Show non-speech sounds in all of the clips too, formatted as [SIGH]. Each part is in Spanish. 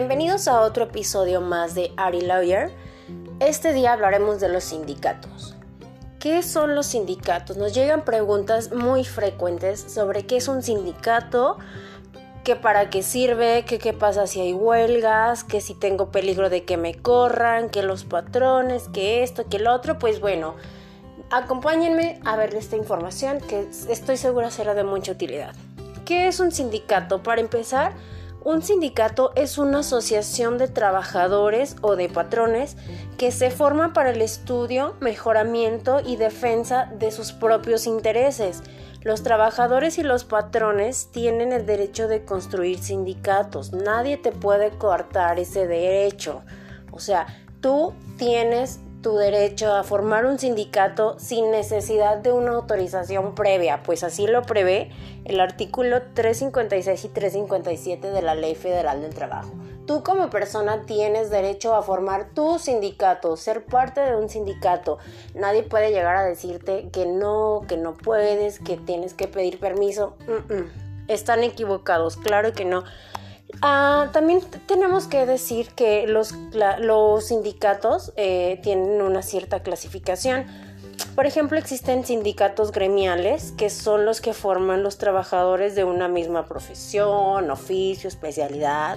bienvenidos a otro episodio más de Ari Lawyer. Este día hablaremos de los sindicatos. ¿Qué son los sindicatos? Nos llegan preguntas muy frecuentes sobre qué es un sindicato, qué para qué sirve, qué qué pasa si hay huelgas, que si tengo peligro de que me corran, que los patrones, que esto, que lo otro. Pues bueno, acompáñenme a ver esta información que estoy segura será de mucha utilidad. ¿Qué es un sindicato? Para empezar, un sindicato es una asociación de trabajadores o de patrones que se forma para el estudio, mejoramiento y defensa de sus propios intereses. Los trabajadores y los patrones tienen el derecho de construir sindicatos. Nadie te puede cortar ese derecho. O sea, tú tienes tu derecho a formar un sindicato sin necesidad de una autorización previa, pues así lo prevé el artículo 356 y 357 de la Ley Federal del Trabajo. Tú como persona tienes derecho a formar tu sindicato, ser parte de un sindicato. Nadie puede llegar a decirte que no, que no puedes, que tienes que pedir permiso. Están equivocados, claro que no. Ah, también tenemos que decir que los, los sindicatos eh, tienen una cierta clasificación. Por ejemplo, existen sindicatos gremiales, que son los que forman los trabajadores de una misma profesión, oficio, especialidad.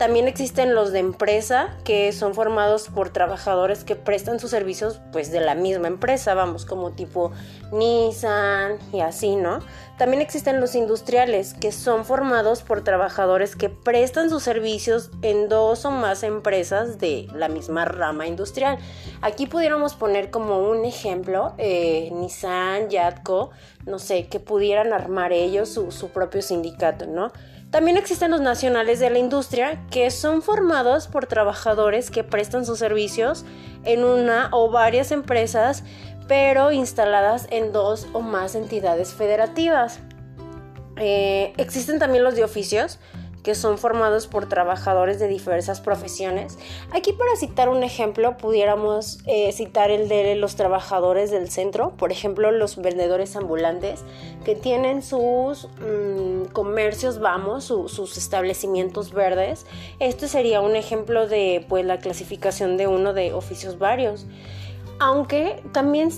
También existen los de empresa, que son formados por trabajadores que prestan sus servicios pues de la misma empresa, vamos, como tipo Nissan y así, ¿no? También existen los industriales, que son formados por trabajadores que prestan sus servicios en dos o más empresas de la misma rama industrial. Aquí pudiéramos poner como un ejemplo, eh, Nissan, Yatco, no sé, que pudieran armar ellos su propio sindicato, ¿no? También existen los nacionales de la industria, que son formados por trabajadores que prestan sus servicios en una o varias empresas, pero instaladas en dos o más entidades federativas. Eh, existen también los de oficios, que son formados por trabajadores de diversas profesiones. Aquí para citar un ejemplo, pudiéramos eh, citar el de los trabajadores del centro, por ejemplo, los vendedores ambulantes que tienen sus mm, comercios, vamos, sus establecimientos verdes. Este sería un ejemplo de pues, la clasificación de uno de oficios varios. Aunque también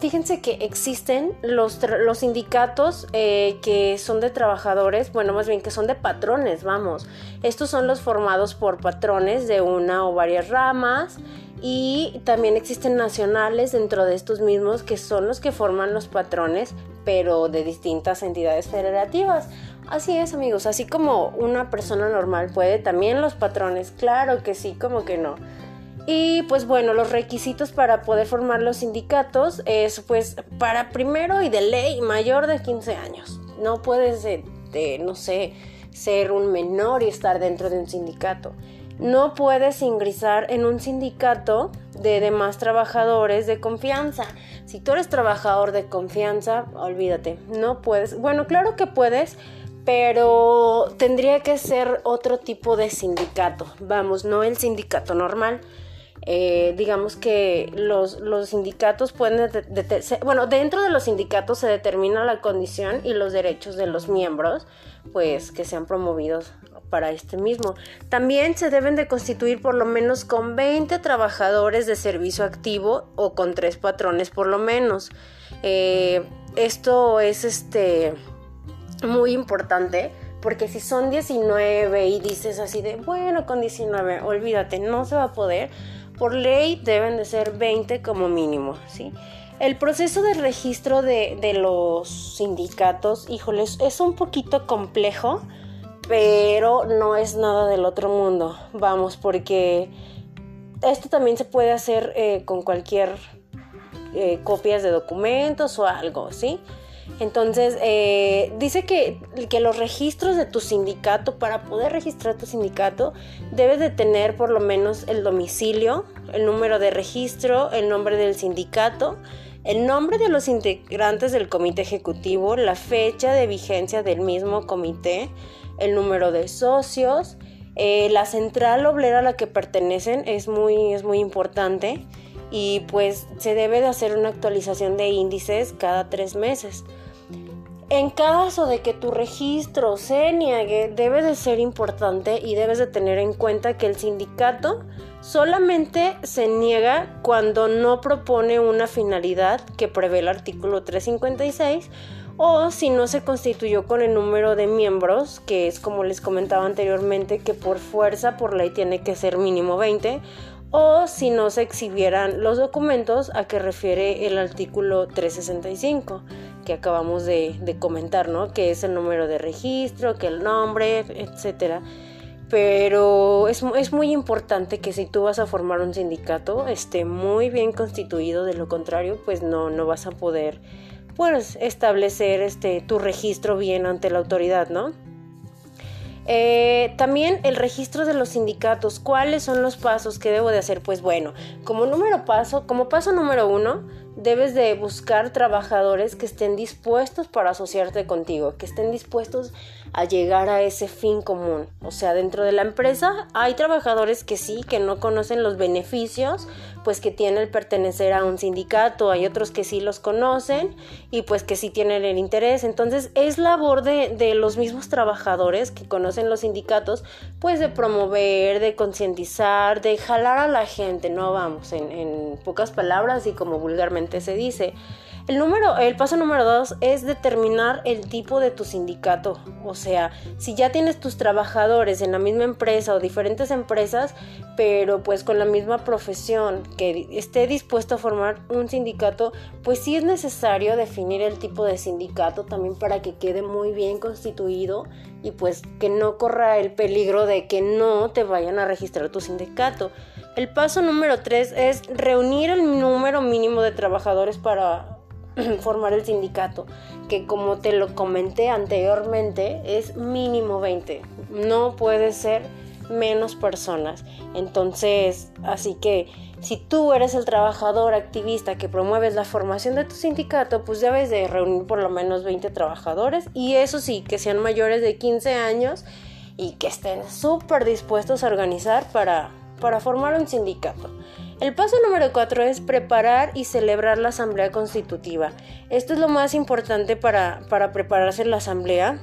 fíjense que existen los, los sindicatos eh, que son de trabajadores, bueno, más bien que son de patrones, vamos. Estos son los formados por patrones de una o varias ramas y también existen nacionales dentro de estos mismos que son los que forman los patrones, pero de distintas entidades federativas. Así es, amigos, así como una persona normal puede, también los patrones, claro que sí, como que no. Y pues bueno, los requisitos para poder formar los sindicatos es pues para primero y de ley mayor de 15 años. No puedes, no sé, ser un menor y estar dentro de un sindicato. No puedes ingresar en un sindicato de demás trabajadores de confianza. Si tú eres trabajador de confianza, olvídate, no puedes. Bueno, claro que puedes, pero tendría que ser otro tipo de sindicato. Vamos, no el sindicato normal. Eh, digamos que los, sindicatos pueden, bueno, dentro de los sindicatos se determina la condición y los derechos de los miembros, pues que sean promovidos para este mismo. También se deben de constituir por lo menos con 20 trabajadores de servicio activo o con tres patrones por lo menos. Eh, esto es este muy importante porque si son 19 y dices así de, bueno, con 19, olvídate, no se va a poder por ley deben de ser 20 como mínimo, ¿sí? El proceso de registro de, los sindicatos, híjoles, es un poquito complejo, pero no es nada del otro mundo, vamos, porque esto también se puede hacer eh, con cualquier eh, copias de documentos o algo, ¿sí? Entonces, eh, dice que, que, los registros de tu sindicato, para poder registrar tu sindicato, debes de tener por lo menos el domicilio, el número de registro, el nombre del sindicato, el nombre de los integrantes del comité ejecutivo, la fecha de vigencia del mismo comité, el número de socios, eh, la central obrera a la que pertenecen es muy, es muy importante y pues se debe de hacer una actualización de índices cada tres meses. En caso de que tu registro se niegue, debe de ser importante y debes de tener en cuenta que el sindicato solamente se niega cuando no propone una finalidad que prevé el artículo 356 o si no se constituyó con el número de miembros, que es como les comentaba anteriormente, que por fuerza, por ley tiene que ser mínimo 20, o si no se exhibieran los documentos a que refiere el artículo 365 que acabamos de, comentar, ¿no? Que es el número de registro, que el nombre, etcétera. Pero es, es, muy importante que si tú vas a formar un sindicato esté muy bien constituido, de lo contrario, pues no, no vas a poder pues, establecer este, tu registro bien ante la autoridad, ¿no? Eh, también el registro de los sindicatos. ¿Cuáles son los pasos que debo de hacer? Pues bueno, como número paso, como paso número uno, debes de buscar trabajadores que estén dispuestos para asociarte contigo, que estén dispuestos a llegar a ese fin común. O sea, dentro de la empresa hay trabajadores que sí, que no conocen los beneficios, pues que tiene el pertenecer a un sindicato, hay otros que sí los conocen y pues que sí tienen el interés. Entonces es labor de, de los mismos trabajadores que conocen los sindicatos, pues de promover, de concientizar, de jalar a la gente, no vamos, en, en pocas palabras y como vulgarmente se dice. El, número, el paso número dos es determinar el tipo de tu sindicato. O sea, si ya tienes tus trabajadores en la misma empresa o diferentes empresas, pero pues con la misma profesión, que esté dispuesto a formar un sindicato, pues sí es necesario definir el tipo de sindicato también para que quede muy bien constituido y pues que no corra el peligro de que no te vayan a registrar tu sindicato. El paso número 3 es reunir el número mínimo de trabajadores para [CLEARS THROAT] formar el sindicato, que como te lo comenté anteriormente es mínimo 20, no puede ser menos personas. Entonces, así que si tú eres el trabajador activista que promueves la formación de tu sindicato, pues debes de reunir por lo menos 20 trabajadores y eso sí, que sean mayores de 15 años y que estén súper dispuestos a organizar para para formar un sindicato. El paso número 4 es preparar y celebrar la asamblea constitutiva. Esto es lo más importante para, para prepararse la asamblea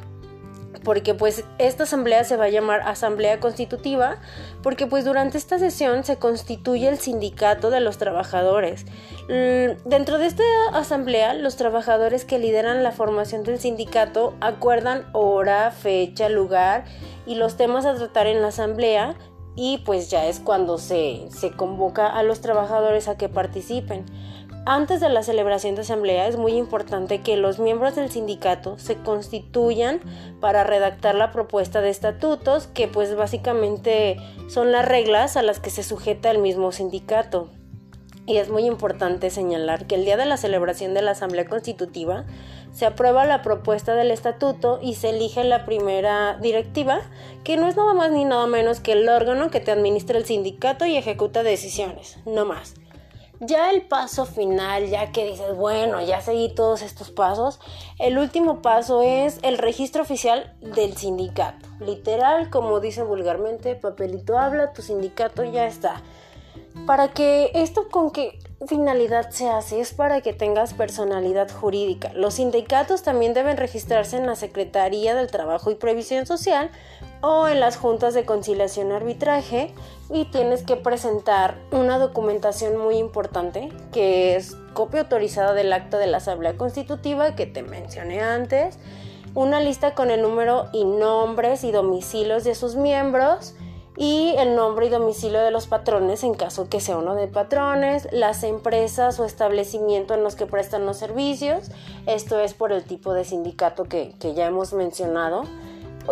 porque pues esta asamblea se va a llamar asamblea constitutiva porque pues durante esta sesión se constituye el sindicato de los trabajadores. Dentro de esta asamblea los trabajadores que lideran la formación del sindicato acuerdan hora, fecha, lugar y los temas a tratar en la asamblea y pues ya es cuando se, se convoca a los trabajadores a que participen. Antes de la celebración de asamblea es muy importante que los miembros del sindicato se constituyan para redactar la propuesta de estatutos que pues básicamente son las reglas a las que se sujeta el mismo sindicato. Y es muy importante señalar que el día de la celebración de la asamblea constitutiva se aprueba la propuesta del estatuto y se elige la primera directiva, que no es nada más ni nada menos que el órgano que te administra el sindicato y ejecuta decisiones, no más. Ya el paso final, ya que dices, bueno, ya seguí todos estos pasos, el último paso es el registro oficial del sindicato. Literal, como dice vulgarmente, papelito habla, tu sindicato ya está. Para que esto con qué finalidad se hace es para que tengas personalidad jurídica. Los sindicatos también deben registrarse en la Secretaría del Trabajo y Previsión Social o en las juntas de conciliación y arbitraje y tienes que presentar una documentación muy importante que es copia autorizada del acta de la Asamblea Constitutiva que te mencioné antes, una lista con el número y nombres y domicilios de sus miembros, y el nombre y domicilio de los patrones en caso que sea uno de patrones, las empresas o establecimiento en los que prestan los servicios, esto es por el tipo de sindicato que, que ya hemos mencionado,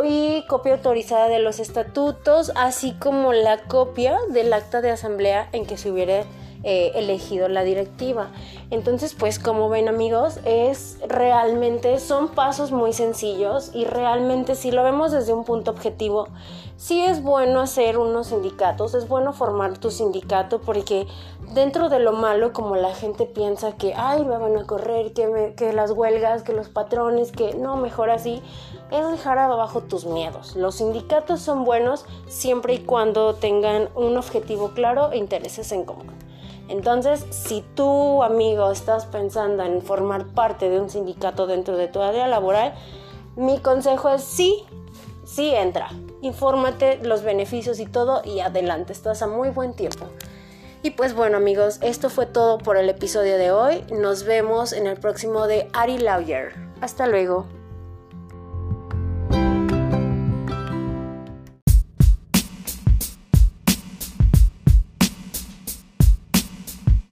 y copia autorizada de los estatutos, así como la copia del acta de asamblea en que se hubiera eh, elegido la directiva. Entonces, pues como ven amigos, es realmente, son pasos muy sencillos y realmente si lo vemos desde un punto objetivo, sí es bueno hacer unos sindicatos, es bueno formar tu sindicato porque dentro de lo malo, como la gente piensa que, ay, me van a correr, que, que las huelgas, que los patrones, que no, mejor así, es dejar abajo tus miedos. Los sindicatos son buenos siempre y cuando tengan un objetivo claro e intereses en común. Entonces, si tú, amigo, estás pensando en formar parte de un sindicato dentro de tu área laboral, mi consejo es sí, sí entra. Infórmate los beneficios y todo y adelante, estás a muy buen tiempo. Y pues bueno amigos, esto fue todo por el episodio de hoy. Nos vemos en el próximo de Ari Lawyer. Hasta luego.